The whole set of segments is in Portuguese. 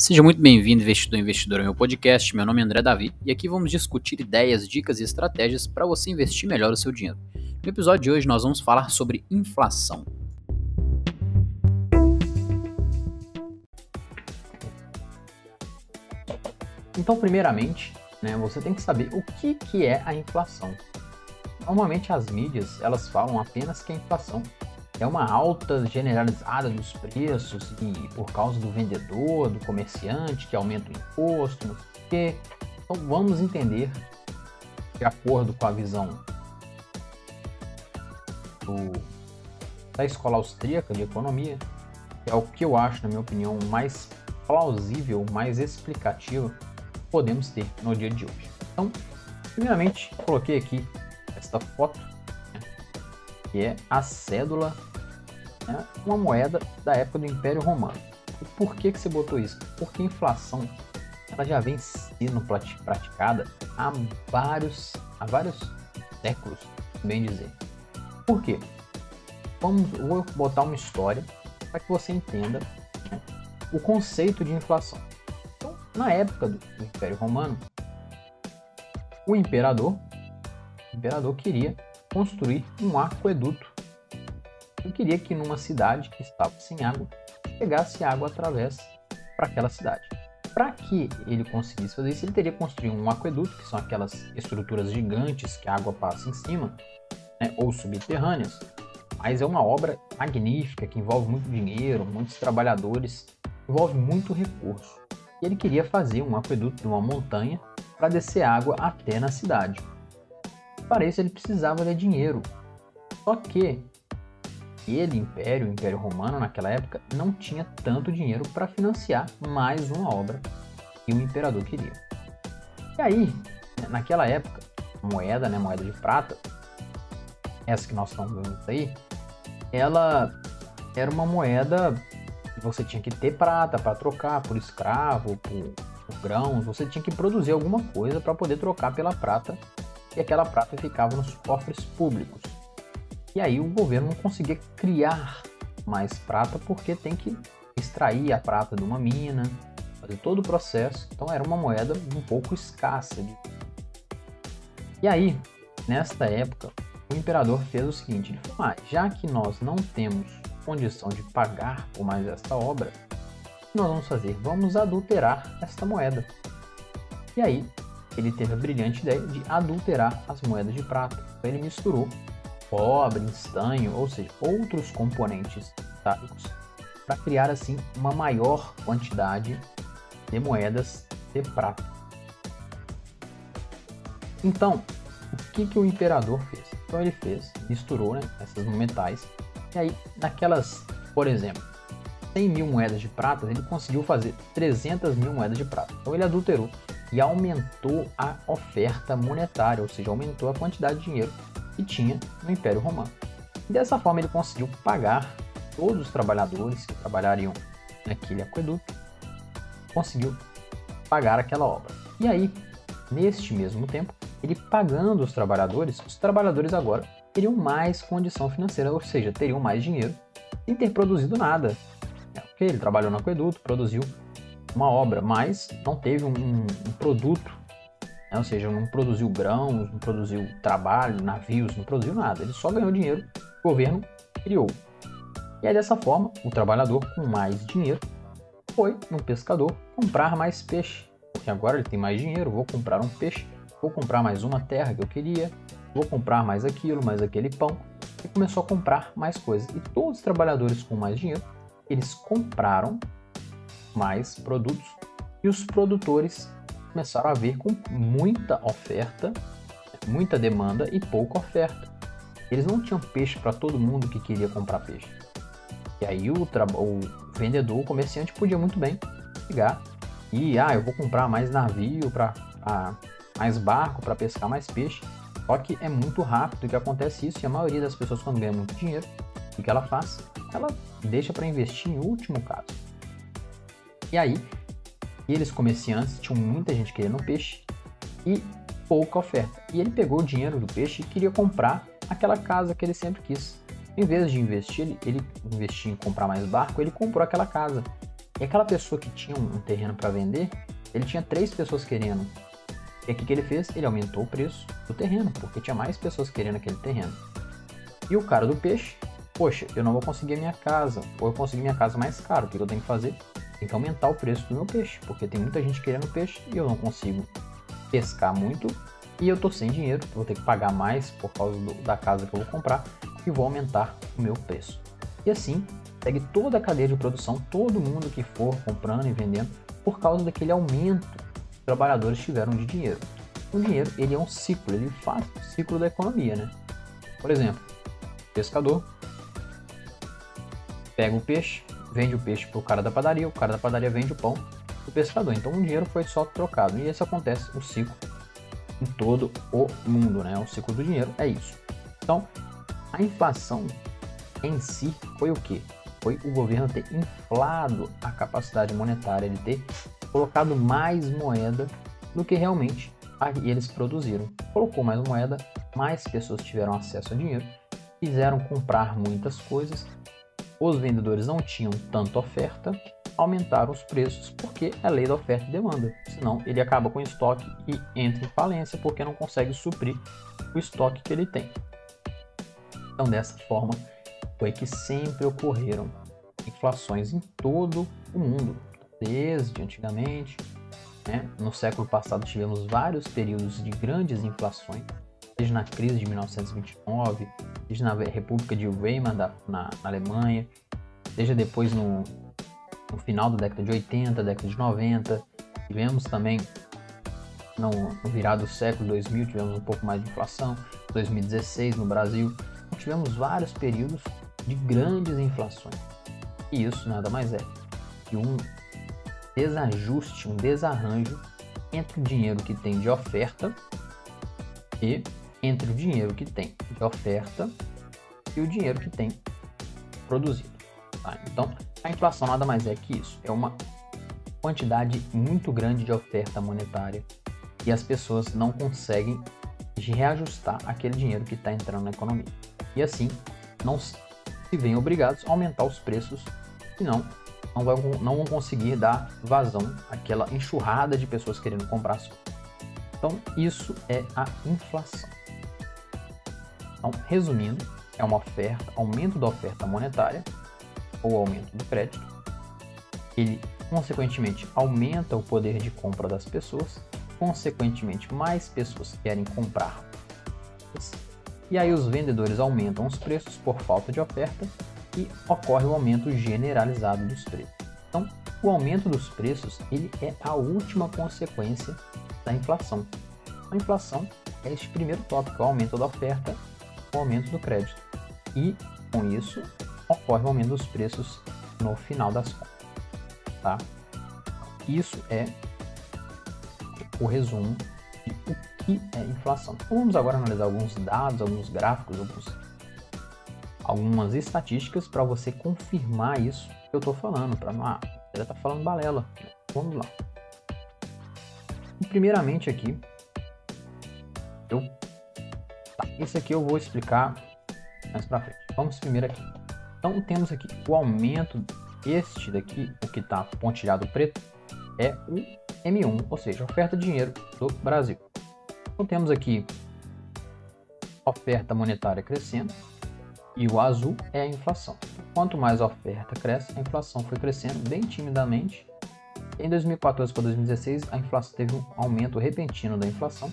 Seja muito bem-vindo, investidor e investidora, ao meu podcast. Meu nome é André Davi e aqui vamos discutir ideias, dicas e estratégias para você investir melhor o seu dinheiro. No episódio de hoje, nós vamos falar sobre inflação. Então, primeiramente, né, você tem que saber o que, que é a inflação. Normalmente as mídias elas falam apenas que a inflação é uma alta generalizada dos preços e por causa do vendedor, do comerciante que aumenta o imposto, não sei o quê. Então vamos entender, de acordo com a visão do, da escola austríaca de economia, é o que eu acho, na minha opinião, mais plausível, mais explicativo que podemos ter no dia de hoje. Então, primeiramente, coloquei aqui esta foto, né, que é a cédula né, uma moeda da época do Império Romano. E por que, que você botou isso? Porque a inflação ela já vem sendo praticada há vários, há vários séculos, bem dizer. Por quê? Vamos, vou botar uma história para que você entenda né, o conceito de inflação. Então, na época do, Império Romano, o imperador, o imperador queria construir um aqueduto eu queria que numa cidade que estava sem água, chegasse água através para aquela cidade. Para que ele conseguisse fazer isso, ele teria que construir um aqueduto, que são aquelas estruturas gigantes que a água passa em cima, né, ou subterrâneas. Mas é uma obra magnífica que envolve muito dinheiro, muitos trabalhadores, envolve muito recurso. E ele queria fazer um aqueduto numa montanha para descer água até na cidade. Para isso ele precisava de dinheiro. Só que aquele império, o Império Romano naquela época, não tinha tanto dinheiro para financiar mais uma obra que o imperador queria. E aí, naquela época, moeda, né, moeda de prata, essa que nós estamos vendo aí, ela era uma moeda que você tinha que ter prata para trocar por escravo, por, por grãos, você tinha que produzir alguma coisa para poder trocar pela prata e aquela prata ficava nos cofres públicos. E aí o governo não conseguia criar mais prata porque tem que extrair a prata de uma mina, fazer todo o processo. Então era uma moeda um pouco escassa. E aí, nesta época, o imperador fez o seguinte: ele falou, ah, já que nós não temos condição de pagar por mais esta obra, o que nós vamos fazer? Vamos adulterar esta moeda. E aí, ele teve a brilhante ideia de adulterar as moedas de prata. Então ele misturou cobre, estanho, ou seja, outros componentes metálicos, para criar assim uma maior quantidade de moedas de prata. Então, o que, que o imperador fez? Então ele fez, misturou né, essas metais, e aí naquelas, por exemplo, 100 mil moedas de prata, ele conseguiu fazer 300 mil moedas de prata. Então ele adulterou e aumentou a oferta monetária, ou seja, aumentou a quantidade de dinheiro que tinha no Império Romano. E dessa forma ele conseguiu pagar todos os trabalhadores que trabalhariam naquele aqueduto, conseguiu pagar aquela obra. E aí, neste mesmo tempo, ele pagando os trabalhadores, os trabalhadores agora teriam mais condição financeira, ou seja, teriam mais dinheiro sem ter produzido nada. É, ele trabalhou no aqueduto, produziu uma obra, mas não teve um, um produto né? Ou seja, não produziu grãos, não produziu trabalho, navios, não produziu nada. Ele só ganhou dinheiro que o governo criou. E aí, dessa forma, o trabalhador com mais dinheiro foi no pescador comprar mais peixe. Porque agora ele tem mais dinheiro, vou comprar um peixe, vou comprar mais uma terra que eu queria, vou comprar mais aquilo, mais aquele pão. E começou a comprar mais coisas. E todos os trabalhadores com mais dinheiro, eles compraram mais produtos e os produtores começaram a vir com muita oferta, muita demanda e pouca oferta. Eles não tinham peixe para todo mundo que queria comprar peixe. E aí o, o vendedor, o comerciante podia muito bem pegar e ah, eu vou comprar mais navio para ah, mais barco para pescar mais peixe. Só que é muito rápido que acontece isso e a maioria das pessoas quando ganha muito dinheiro, o que ela faz? Ela deixa para investir em último caso. E aí aqueles comerciantes tinham muita gente querendo peixe e pouca oferta. E ele pegou o dinheiro do peixe e queria comprar aquela casa que ele sempre quis. Em vez de investir, ele, ele investir em comprar mais barco, ele comprou aquela casa. E aquela pessoa que tinha um terreno para vender, ele tinha três pessoas querendo. E o que, ele fez? Ele aumentou o preço do terreno, porque tinha mais pessoas querendo aquele terreno. E o cara do peixe, poxa, eu não vou conseguir minha casa, ou eu consegui minha casa mais caro, o que eu tenho que fazer? Tem que aumentar o preço do meu peixe, porque tem muita gente querendo peixe e eu não consigo pescar muito e eu tô sem dinheiro, vou ter que pagar mais por causa do, da casa que eu vou comprar e vou aumentar o meu preço. E assim, segue toda a cadeia de produção, todo mundo que for comprando e vendendo, por causa daquele aumento que os trabalhadores tiveram de dinheiro. O dinheiro, ele é um ciclo, ele faz o ciclo da economia, né? Por exemplo, pescador pega o peixe, vende o peixe para o cara da padaria, o cara da padaria vende o pão o pescador. Então o dinheiro foi só trocado. E isso acontece o ciclo em todo o mundo, né? O ciclo do dinheiro é isso. Então, a inflação em si foi o que? Foi o governo ter inflado a capacidade monetária, de ter colocado mais moeda do que realmente eles produziram. Colocou mais moeda, mais pessoas tiveram acesso a dinheiro, quiseram comprar muitas coisas os vendedores não tinham tanta oferta, aumentaram os preços porque é lei da oferta e demanda. Senão ele acaba com o estoque e entra em falência porque não consegue suprir o estoque que ele tem. Então dessa forma foi que sempre ocorreram inflações em todo o mundo, desde antigamente. Né? No século passado tivemos vários períodos de grandes inflações, seja na crise de 1929, seja na República de Weimar da, na, na Alemanha, seja depois no, no, final da década de 80, década de 90. Tivemos também no, no virado do século 2000, tivemos um pouco mais de inflação, 2016 no Brasil. Tivemos vários períodos de grandes inflações. E isso nada mais é que um desajuste, um desarranjo entre o dinheiro que tem de oferta e entre o dinheiro que tem de oferta e o dinheiro que tem produzido. Tá? Então, a inflação nada mais é que isso, é uma quantidade muito grande de oferta monetária e as pessoas não conseguem reajustar aquele dinheiro que está entrando na economia. E assim, não se veem obrigados a aumentar os preços, senão não, não vão conseguir dar vazão àquela enxurrada de pessoas querendo comprar as coisas. Então, isso é a inflação. Então, resumindo, é uma oferta, aumento da oferta monetária ou aumento do crédito. Ele, consequentemente, aumenta o poder de compra das pessoas, consequentemente, mais pessoas querem comprar. E aí os vendedores aumentam os preços por falta de oferta e ocorre o aumento generalizado dos preços. Então, o aumento dos preços ele é a última consequência da inflação. A inflação é este primeiro tópico, o aumento da oferta o aumento do crédito. E, com isso, ocorre o aumento dos preços no final das contas. Tá? Isso é o resumo de o que é inflação. Vamos agora analisar alguns dados, alguns gráficos, alguns, algumas estatísticas para você confirmar isso que eu estou falando. Para não, ah, ele está falando balela. Vamos lá. Primeiramente aqui, eu esse aqui eu vou explicar mais para frente. Vamos primeiro aqui. Então temos aqui o aumento, este daqui, o que está pontilhado preto, é o M1, ou seja, oferta de dinheiro do Brasil. Então temos aqui oferta monetária crescendo e o azul é a inflação. Quanto mais a oferta cresce, a inflação foi crescendo bem timidamente. Em 2014 para 2016, a inflação teve um aumento repentino da inflação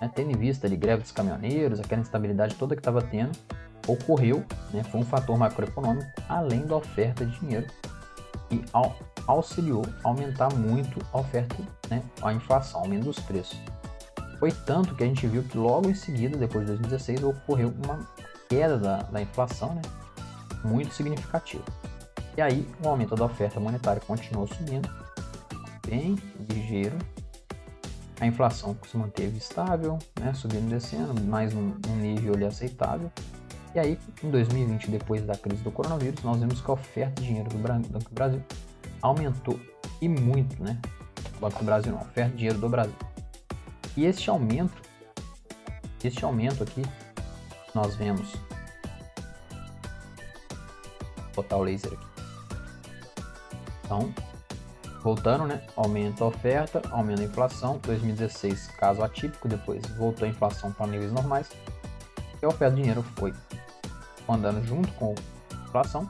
né, tendo em vista ali greve dos caminhoneiros, aquela instabilidade toda que estava tendo, ocorreu, né, foi um fator macroeconômico, além da oferta de dinheiro, e au auxiliou a aumentar muito a oferta, né, a inflação, aumento dos preços. Foi tanto que a gente viu que logo em seguida, depois de 2016, ocorreu uma queda da, da inflação né, muito significativa. E aí o aumento da oferta monetária continuou subindo, bem ligeiro, a inflação se manteve estável, né, subindo e descendo, mais um, um nível ali aceitável. E aí, em 2020, depois da crise do coronavírus, nós vimos que a oferta de dinheiro do Banco do Brasil aumentou e muito, né? O Banco do Brasil não, a oferta de dinheiro do Brasil. E este aumento, este aumento aqui, nós vemos. Vou botar o laser aqui. Então, voltando, né? Aumenta a oferta, aumenta a inflação. 2016, caso atípico, depois voltou a inflação para níveis normais. E a oferta de dinheiro foi andando junto com a inflação.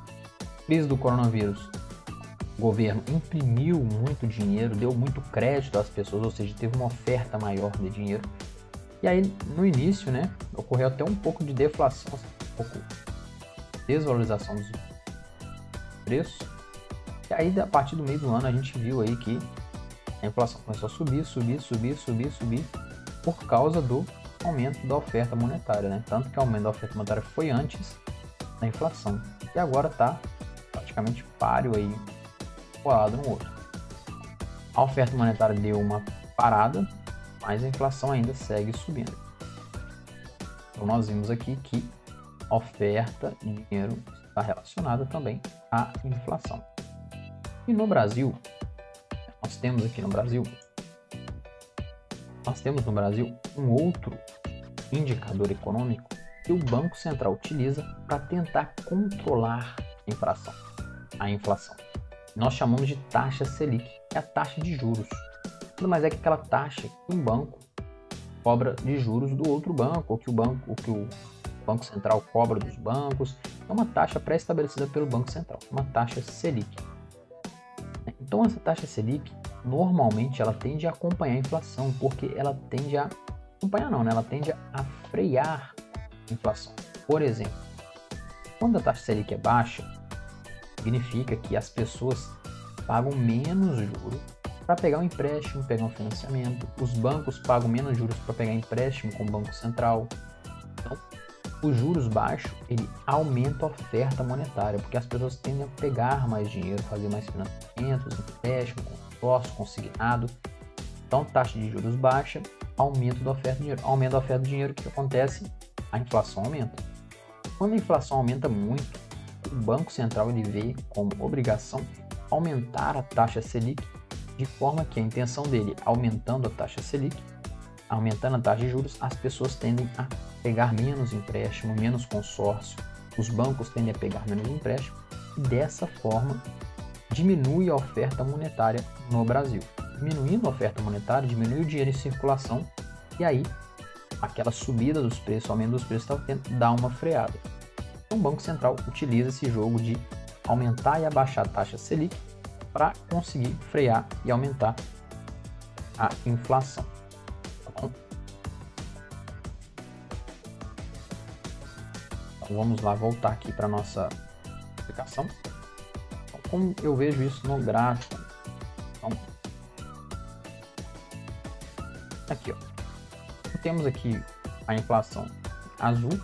Crise do coronavírus. O governo imprimiu muito dinheiro, deu muito crédito às pessoas, ou seja, teve uma oferta maior de dinheiro. E aí, no início, né, ocorreu até um pouco de deflação, um pouco de desvalorização dos preços. E aí, a partir do meio do ano, a gente viu aí que a inflação começou a subir, subir, subir, subir, subir, por causa do aumento da oferta monetária, né? Tanto que o aumento da oferta monetária foi antes da inflação. E agora está praticamente páreo aí, colado no outro. A oferta monetária deu uma parada, mas a inflação ainda segue subindo. Então nós vimos aqui que oferta de dinheiro está relacionada também à inflação. E no Brasil, nós temos aqui no Brasil, nós temos no Brasil um outro indicador econômico que o Banco Central utiliza para tentar controlar a inflação. A inflação. Nós chamamos de taxa Selic, que é a taxa de juros. Nada mais é que aquela taxa que um banco cobra de juros do outro banco, ou que o banco, ou que o Banco Central cobra dos bancos. É uma taxa pré-estabelecida pelo Banco Central, uma taxa Selic. Então essa taxa Selic, normalmente ela tende a acompanhar a inflação, porque ela tende a acompanhar não, né? Ela tende a frear a inflação. Por exemplo, quando a taxa Selic é baixa, significa que as pessoas pagam menos juros para pegar um empréstimo, pegar um financiamento. Os bancos pagam menos juros para pegar empréstimo com o Banco Central. Então, os juros baixos, ele aumenta a oferta monetária, porque as pessoas tendem a pegar mais dinheiro, fazer mais financiamentos, empréstimo, consórcio, consignado. Então, taxa de juros baixa, aumento da oferta de dinheiro. Aumento da oferta de dinheiro, o que acontece? A inflação aumenta. Quando a inflação aumenta muito, o Banco Central ele vê como obrigação aumentar a taxa Selic, de forma que a intenção dele, aumentando a taxa Selic, aumentando a taxa de juros, as pessoas tendem a pegar menos empréstimo, menos consórcio, os bancos tendem a pegar menos empréstimo e dessa forma diminui a oferta monetária no Brasil. Diminuindo a oferta monetária, diminui o dinheiro em circulação e aí aquela subida dos preços, aumento dos preços, está dá uma freada. Então, o Banco Central utiliza esse jogo de aumentar e abaixar a taxa Selic para conseguir frear e aumentar a inflação. Vamos lá voltar aqui para nossa explicação. Então, como eu vejo isso no gráfico? Então, aqui, ó. Temos aqui a inflação azul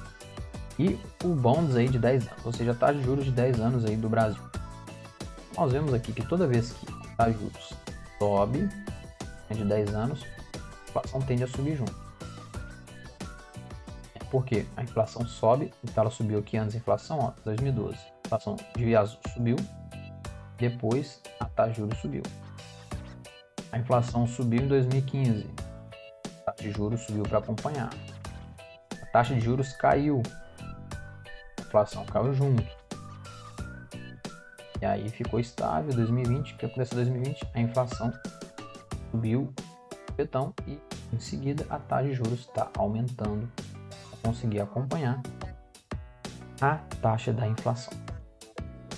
e o bonds aí de 10 anos, ou seja, a taxa de juros de 10 anos aí do Brasil. Nós vemos aqui que toda vez que a juros sobe, né, de 10 anos, a inflação tende a subir junto. Porque a inflação sobe, então ela subiu aqui antes da inflação, ó, 2012. A inflação de azul subiu, depois a taxa de juros subiu. A inflação subiu em 2015, a taxa de juros subiu para acompanhar. A taxa de juros caiu, a inflação caiu junto. E aí ficou estável 2020, o que aconteceu em 2020? A inflação subiu petão e em seguida a taxa de juros está aumentando conseguir acompanhar a taxa da inflação.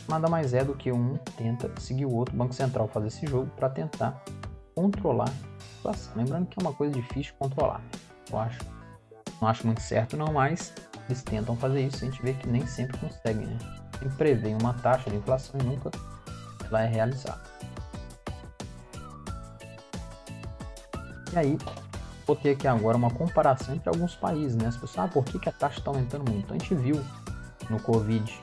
Nada mais é do que um tenta seguir o outro, o Banco Central faz esse jogo para tentar controlar a inflação. Lembrando que é uma coisa difícil de controlar. Eu acho, não acho muito certo não, mas eles tentam fazer isso. A gente vê que nem sempre conseguem, né? Sempre prevê uma taxa de inflação e nunca ela é realizada. E aí, vou ter aqui agora uma comparação entre alguns países, né? As pessoas, ah, por que, que a taxa está aumentando muito? Então, a gente viu no Covid,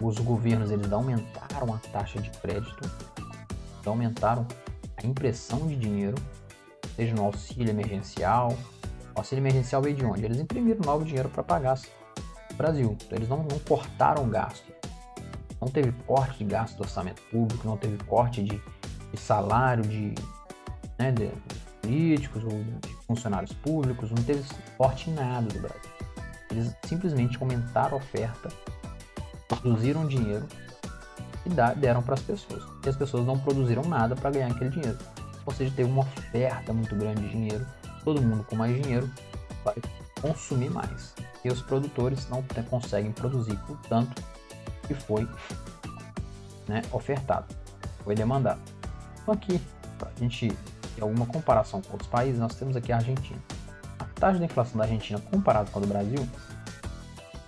os governos eles aumentaram a taxa de crédito, aumentaram a impressão de dinheiro, seja no auxílio emergencial. O auxílio emergencial veio de onde? Eles imprimiram novo dinheiro para pagar o Brasil. Então, eles não, não cortaram gasto. Não teve corte de gasto do orçamento público, não teve corte de, de salário de, né, de políticos ou de funcionários públicos, não teve suporte em nada do Brasil. Eles simplesmente aumentaram a oferta, produziram dinheiro e deram para as pessoas. E as pessoas não produziram nada para ganhar aquele dinheiro. Ou seja, teve uma oferta muito grande de dinheiro, todo mundo com mais dinheiro vai consumir mais. E os produtores não conseguem produzir o tanto que foi né, ofertado, foi demandado. Então aqui, a gente alguma comparação com outros países, nós temos aqui a Argentina. A taxa de inflação da Argentina comparada com a do Brasil,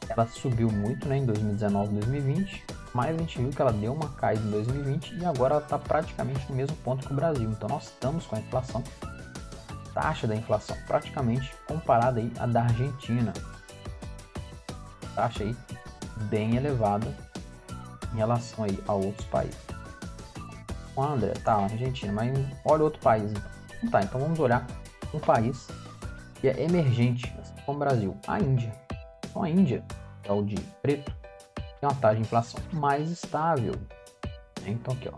ela subiu muito né, em 2019 e 2020, mas a gente viu que ela deu uma caída em 2020 e agora ela está praticamente no mesmo ponto que o Brasil. Então nós estamos com a inflação, taxa da inflação praticamente comparada aí à da Argentina. Taxa aí bem elevada em relação aí a outros países. O André, tá, a Argentina, mas olha outro país. Então. Tá, então vamos olhar um país que é emergente, assim como o Brasil, a Índia. Então a Índia, que é o de preto, tem uma taxa de inflação mais estável. Né? Então aqui, ó,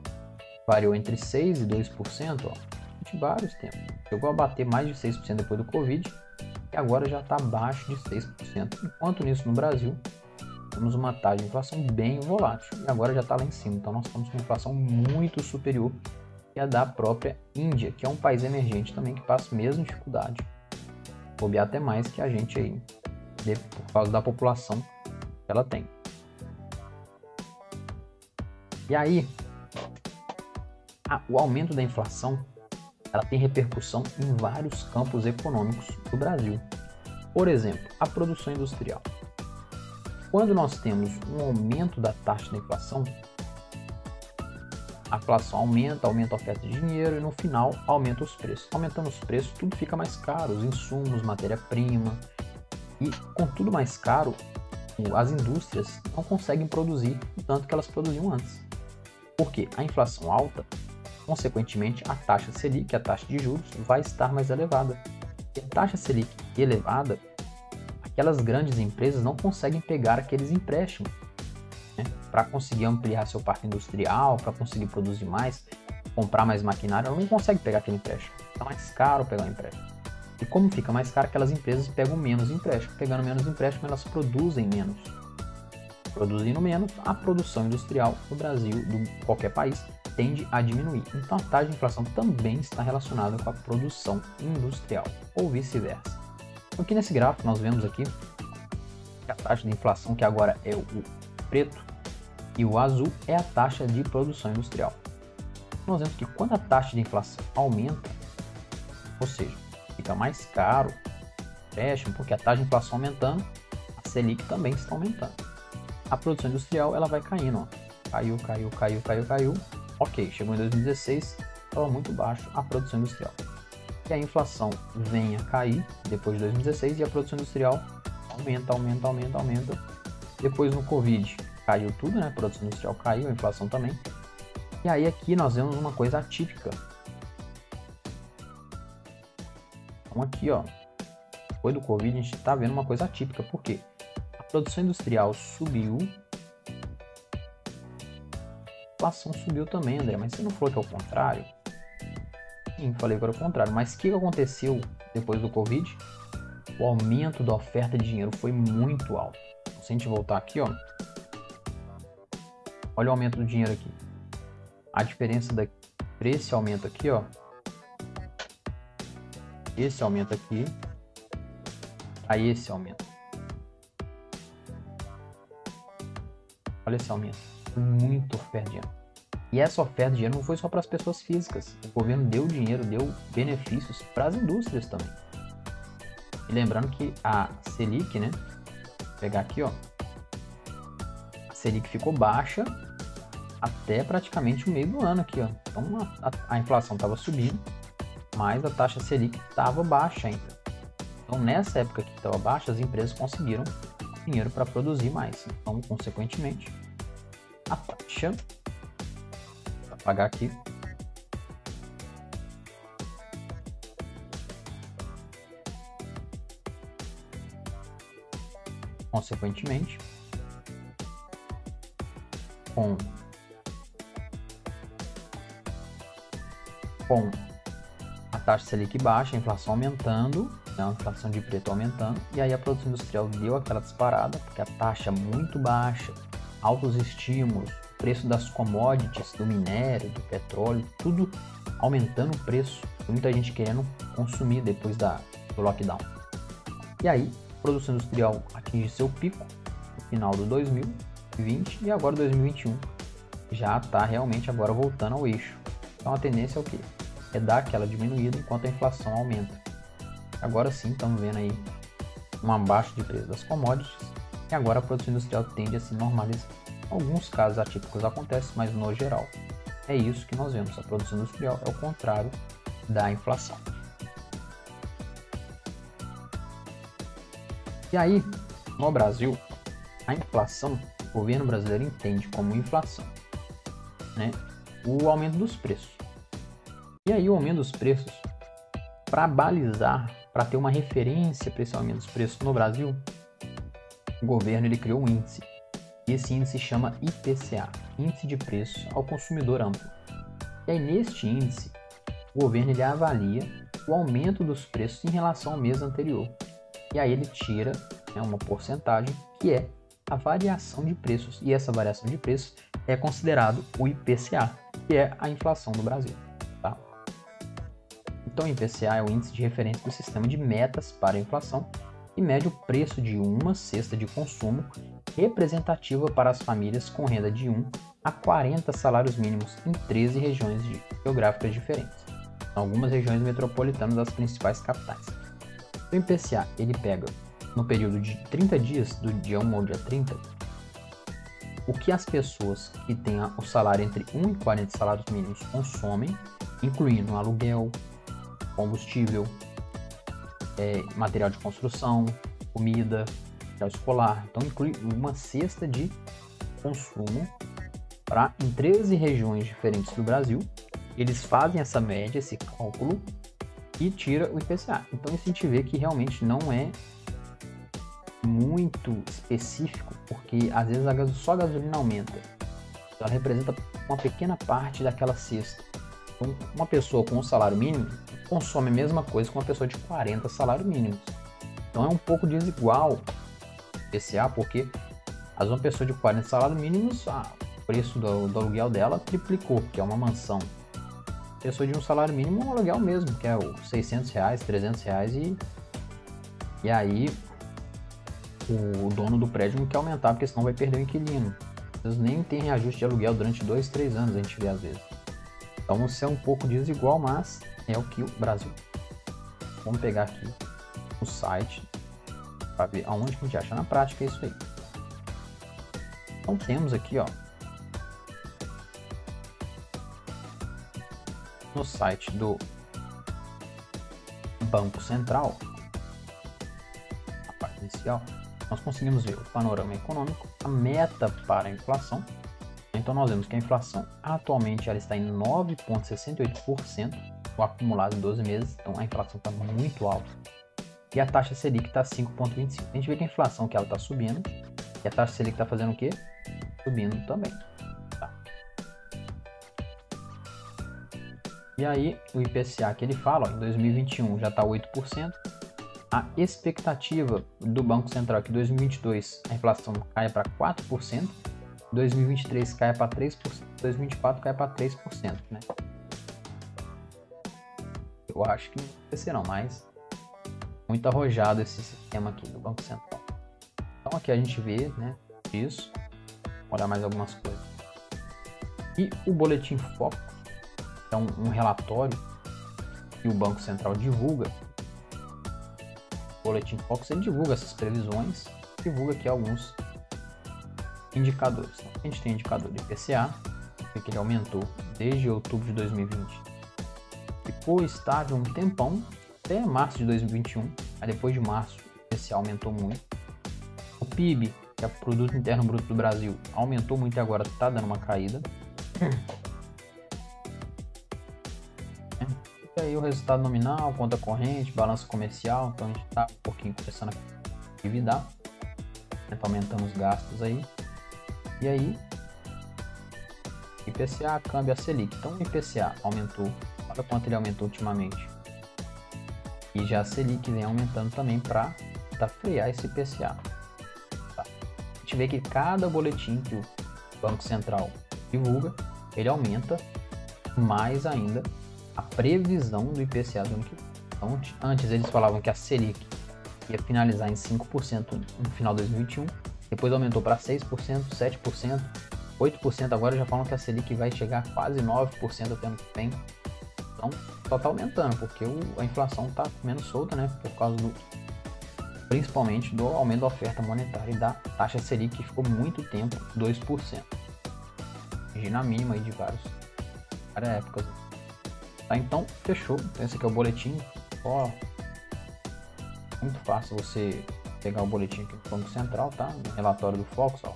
variou entre 6% e 2%, ó, de vários tempos. Chegou a bater mais de 6% depois do Covid e agora já está abaixo de 6%. Enquanto nisso no Brasil, temos uma taxa de inflação bem volátil e agora já está lá em cima. Então nós estamos com uma inflação muito superior que a da própria Índia, que é um país emergente também que passa a mesma dificuldade. Bobear até mais que a gente aí, por causa da população que ela tem. E aí, a, o aumento da inflação ela tem repercussão em vários campos econômicos do Brasil. Por exemplo, a produção industrial. Quando nós temos um aumento da taxa da inflação, a inflação aumenta, aumenta a oferta de dinheiro e no final aumenta os preços. Aumentando os preços, tudo fica mais caro, os insumos, matéria-prima. E com tudo mais caro, as indústrias não conseguem produzir o tanto que elas produziam antes. Porque a inflação alta, consequentemente, a taxa Selic, a taxa de juros, vai estar mais elevada. E a taxa Selic elevada aquelas grandes empresas não conseguem pegar aqueles empréstimos né, para conseguir ampliar seu parque industrial, para conseguir produzir mais, comprar mais maquinário, ela não consegue pegar aquele empréstimo. Está mais caro pegar o empréstimo. E como fica mais caro, aquelas empresas pegam menos empréstimo. Pegando menos empréstimo, elas produzem menos. Produzindo menos, a produção industrial do Brasil, de qualquer país, tende a diminuir. Então a taxa de inflação também está relacionada com a produção industrial, ou vice-versa. Aqui nesse gráfico nós vemos aqui a taxa de inflação, que agora é o preto, e o azul é a taxa de produção industrial. Nós vemos que quando a taxa de inflação aumenta, ou seja, fica mais caro empréstimo, porque a taxa de inflação aumentando, a Selic também está aumentando. A produção industrial ela vai caindo, ó. caiu, caiu, caiu, caiu, caiu. Ok, chegou em 2016, estava muito baixo a produção industrial que a inflação venha cair depois de 2016 e a produção industrial aumenta, aumenta, aumenta, aumenta. Depois no Covid caiu tudo, né? A produção industrial caiu, a inflação também. E aí aqui nós vemos uma coisa atípica. Então aqui, ó, depois do Covid a gente está vendo uma coisa atípica. Por quê? A produção industrial subiu. A inflação subiu também, André, mas você não falou que é o contrário? Falei agora o contrário. Mas o que aconteceu depois do Covid? O aumento da oferta de dinheiro foi muito alto. Se a gente voltar aqui, ó, olha o aumento do dinheiro aqui. A diferença da esse aumento aqui, ó, esse aumento aqui, a esse aumento. Olha esse aumento. Muito oferta de dinheiro. E essa oferta de dinheiro não foi só para as pessoas físicas. O governo deu dinheiro, deu benefícios para as indústrias também. E lembrando que a Selic, né? Vou pegar aqui, ó. A Selic ficou baixa até praticamente o meio do ano aqui, ó. Então a, a, inflação estava subindo, mas a taxa Selic estava baixa ainda. Então nessa época que estava baixa, as empresas conseguiram dinheiro para produzir mais. Então, consequentemente, a taxa apagar aqui. Consequentemente, com, com a taxa Selic baixa, a inflação aumentando, né, a inflação de preto aumentando, e aí a produção industrial deu aquela disparada, porque a taxa muito baixa, altos estímulos, preço das commodities, do minério, do petróleo, tudo aumentando o preço. Muita gente querendo consumir depois da, do lockdown. E aí, a produção industrial atinge seu pico no final do 2020 e agora 2021 já está realmente agora voltando ao eixo. Então a tendência é o que? É dar aquela diminuída enquanto a inflação aumenta. Agora sim estamos vendo aí um abaixo de preço das commodities e agora a produção industrial tende a se normalizar. Alguns casos atípicos acontecem, mas no geral é isso que nós vemos. A produção industrial é o contrário da inflação. E aí, no Brasil, a inflação, o governo brasileiro entende como inflação, né, o aumento dos preços. E aí o aumento dos preços, para balizar, para ter uma referência para esse aumento dos preços no Brasil, o governo ele criou um índice. Esse índice chama IPCA, Índice de Preço ao Consumidor Amplo. E aí neste índice, o governo ele avalia o aumento dos preços em relação ao mês anterior. E aí ele tira né, uma porcentagem que é a variação de preços. E essa variação de preços é considerado o IPCA, que é a inflação do Brasil. Tá? Então, o IPCA é o índice de referência do sistema de metas para a inflação e mede o preço de uma cesta de consumo representativa para as famílias com renda de 1 a 40 salários mínimos em 13 regiões geográficas diferentes. Algumas regiões metropolitanas das principais capitais. O IPCA ele pega no período de 30 dias, do dia 1 ao dia 30, o que as pessoas que têm o salário entre 1 e 40 salários mínimos consomem, incluindo aluguel, combustível, é, material de construção, comida, material escolar. Então inclui uma cesta de consumo para em 13 regiões diferentes do Brasil. Eles fazem essa média, esse cálculo e tira o IPCA. Então isso a gente vê que realmente não é muito específico, porque às vezes a só a gasolina aumenta. Ela representa uma pequena parte daquela cesta. Então, uma pessoa com um salário mínimo consome a mesma coisa que uma pessoa de 40 salários mínimos. Então é um pouco desigual PCA, porque vezes uma pessoa de 40 salários mínimos, ah, o preço do, do, aluguel dela triplicou, que é uma mansão. Pessoa de um salário mínimo, um aluguel mesmo, que é o 600 reais, 300 reais e, e aí o dono do prédio não quer aumentar, porque senão vai perder o inquilino. Às vezes nem tem reajuste de aluguel durante dois, três anos, a gente vê às vezes. Então isso é um pouco desigual, mas é o que o Brasil. Vamos pegar aqui o site para ver aonde que a gente acha na prática isso aí. Então temos aqui, ó, no site do Banco Central, a parte inicial, nós conseguimos ver o panorama econômico, a meta para a inflação. Então nós vemos que a inflação atualmente ela está em 9,68%, o acumulado em 12 meses, então a inflação está muito alta. E a taxa Selic está 5,25%. A gente vê que a inflação que ela está subindo, e a taxa Selic está fazendo o quê? Subindo também. Tá. E aí o IPCA que ele fala, ó, em 2021 já está 8%, a expectativa do Banco Central é que em 2022 a inflação caia para 4%, 2023 caia para 3%, 2024 caia para 3%, né? Eu acho que não vai acontecer não, mas muito arrojado esse sistema aqui do Banco Central. Então aqui a gente vê, né, isso. Olhar mais algumas coisas. E o Boletim Foco, é um, um relatório que o Banco Central divulga Boletim Fox ele divulga essas previsões, divulga aqui alguns indicadores. Então, a gente tem indicador de IPCA, que ele aumentou desde outubro de 2020. Ficou estável um tempão, até março de 2021. Aí depois de março, IPCA aumentou muito. O PIB, que é o Produto Interno Bruto do Brasil, aumentou muito e agora está dando uma caída. E aí o resultado nominal, conta corrente, balanço comercial, então a gente está um pouquinho começando a endividar. Então aumentando os gastos aí. E aí, IPCA, câmbio a Selic. Então o IPCA aumentou, olha quanto ele aumentou ultimamente. E já a Selic vem aumentando também para frear esse IPCA. Tá? A gente vê que cada boletim que o Banco Central divulga, ele aumenta mais ainda a previsão do IPCA do ano que vem. Então, antes eles falavam que a Selic ia finalizar em 5% no final de 2021, depois aumentou para 6%, 7%, 8%, agora já falam que a Selic vai chegar a quase 9% até ano que vem. Então, só está aumentando, porque o, a inflação está menos solta, né? Por causa do. Principalmente do aumento da oferta monetária e da taxa Selic, que ficou muito tempo 2%. Na mínima aí de vários, várias épocas. Tá, então, fechou. Esse aqui é o boletim. Ó, muito fácil você pegar o boletim aqui do Banco Central, tá? Relatório do Fox, ó.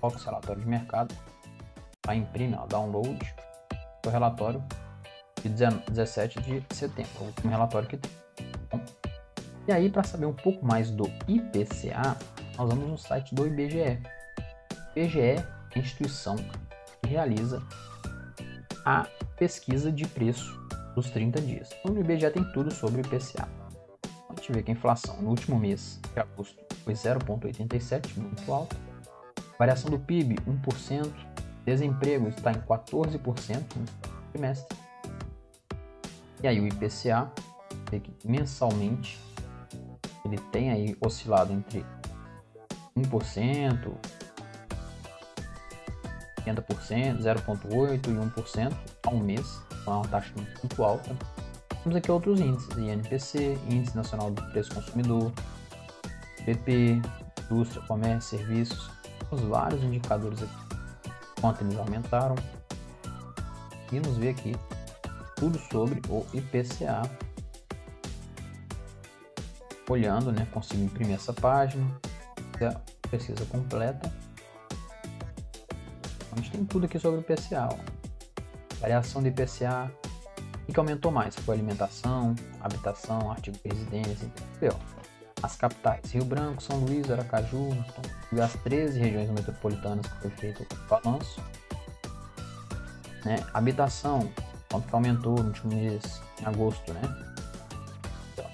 Fox, relatório de mercado. Vai imprimir, ó, download. O relatório de 17 de setembro, o último relatório que tem. E aí, para saber um pouco mais do IPCA, nós vamos no site do IBGE. O IBGE é a instituição que realiza a pesquisa de preço dos 30 dias. Então, o IBGE tem tudo sobre o IPCA. A gente vê que a inflação no último mês de agosto foi 0,87, muito alta. Variação do PIB, 1%. Desemprego está em 14% no trimestre. E aí o IPCA, mensalmente, ele tem aí oscilado entre 1%, 80%, 0,8% e 1% ao mês, então é uma taxa muito alta. Temos aqui outros índices, INPC, Índice Nacional do Preço Consumidor, PP, Indústria, Comércio, Serviços, temos vários indicadores aqui, quanto eles aumentaram. E nos ver aqui tudo sobre o IPCA. Olhando, né, consigo imprimir essa página, a pesquisa completa. A gente tem tudo aqui sobre o IPCA. Ó. Variação do IPCA, o que aumentou mais? Foi alimentação, habitação, artigo de residência, entendeu? As capitais, Rio Branco, São Luís, Aracaju, então, as 13 regiões metropolitanas que foi feito o balanço. Né? Habitação, quanto que aumentou no último mês, em agosto, né? Então,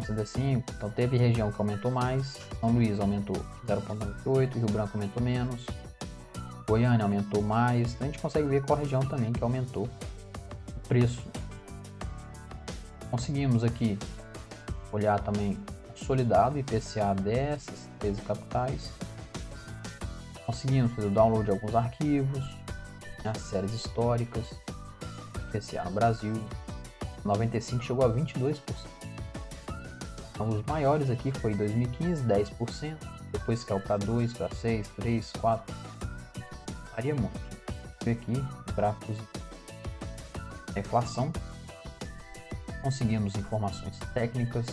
0,65, então teve região que aumentou mais, São Luís aumentou 0,98, Rio Branco aumentou menos, Goiânia aumentou mais, então a gente consegue ver qual região também que aumentou o preço. Conseguimos aqui olhar também consolidado IPCA dessas 13 capitais. Conseguimos fazer o download de alguns arquivos, né, as séries históricas, IPCA no Brasil, 95 chegou a 22%. Então, os maiores aqui foi em 2015, 10%, depois caiu para 2, para 6, 3, 4. Varia muito. Vou aqui gráficos da inflação. Conseguimos informações técnicas,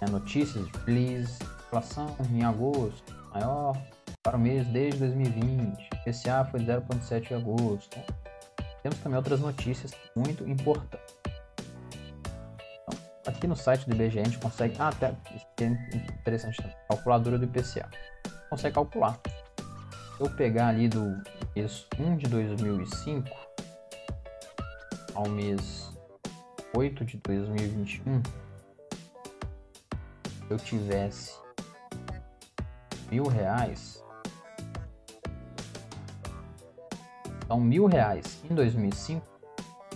né, notícias de inflação em agosto, maior para o mês desde 2020. IPCA foi 0,7 em agosto temos também outras notícias muito importantes. Então, aqui no site do IBGE a gente consegue. Ah, até isso é interessante também. Calculadora do IPCA. Consegue calcular. Se eu pegar ali do mês 1 de 2005 ao mês 8 de 2021, eu tivesse mil reais, Então, mil reais em 2005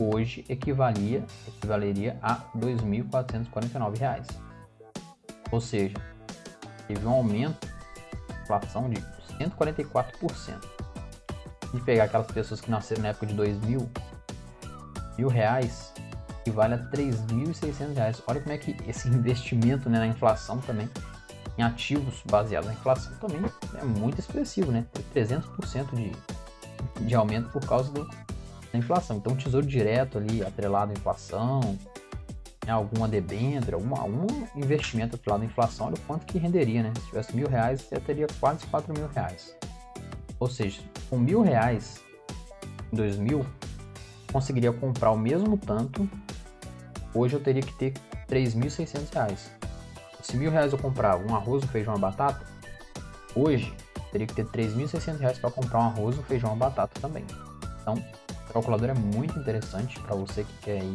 hoje equivalia, equivaleria a 2.449 reais. Ou seja, teve um aumento de inflação de 144%. E pegar aquelas pessoas que nasceram na época de 2000, mil reais equivale a 3.600 reais. Olha como é que esse investimento né, na inflação também, em ativos baseados na inflação também é muito expressivo, né? 300% de de aumento por causa do, da inflação. Então, tesouro direto ali, atrelado à inflação, né, alguma debênture, algum, algum investimento atrelado à inflação, olha o quanto que renderia, né? Se tivesse mil reais, você teria quase quatro mil reais. Ou seja, com mil reais em 2000, conseguiria comprar o mesmo tanto, hoje eu teria que ter 3.600 reais. Se mil reais eu comprar um arroz, um feijão, uma batata, hoje teria que ter 3.600 reais para comprar um arroz, um feijão, uma batata também. Então, a calculadora é muito interessante para você que quer ir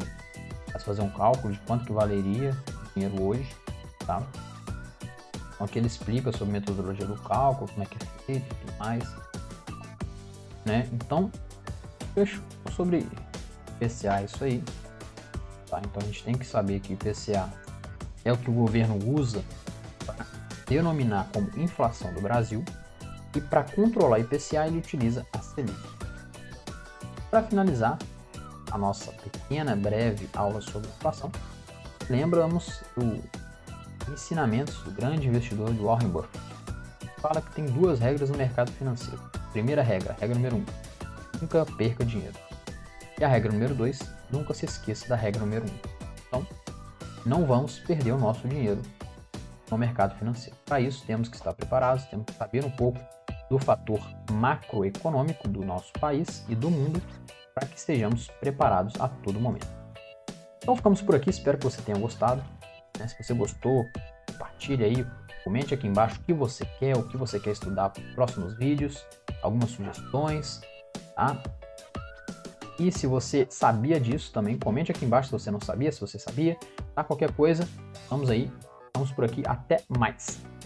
fazer um cálculo de quanto que valeria o dinheiro hoje, tá? Então aqui ele explica sobre a metodologia do cálculo, como é que é feito e tudo mais. né? Então, fechou sobre IPCA isso aí. Tá? Então a gente tem que saber que IPCA é o que o governo usa para denominar como inflação do Brasil e para controlar IPCA ele utiliza a Selic. Para finalizar a nossa pequena, breve aula sobre inflação, lembramos do ensinamentos do grande investidor de Warren Buffett. Fala que tem duas regras no mercado financeiro. Primeira regra, regra número 1, um, nunca perca dinheiro. E a regra número 2, nunca se esqueça da regra número 1. Um. Então, não vamos perder o nosso dinheiro no mercado financeiro. Para isso, temos que estar preparados, temos que saber um pouco do fator macroeconômico do nosso país e do mundo para que estejamos preparados a todo momento. Então ficamos por aqui, espero que você tenha gostado. Né? Se você gostou, compartilhe aí, comente aqui embaixo o que você quer, o que você quer estudar para os próximos vídeos, algumas sugestões, tá? E se você sabia disso também, comente aqui embaixo se você não sabia, se você sabia, tá? Qualquer coisa, vamos aí, vamos por aqui, até mais!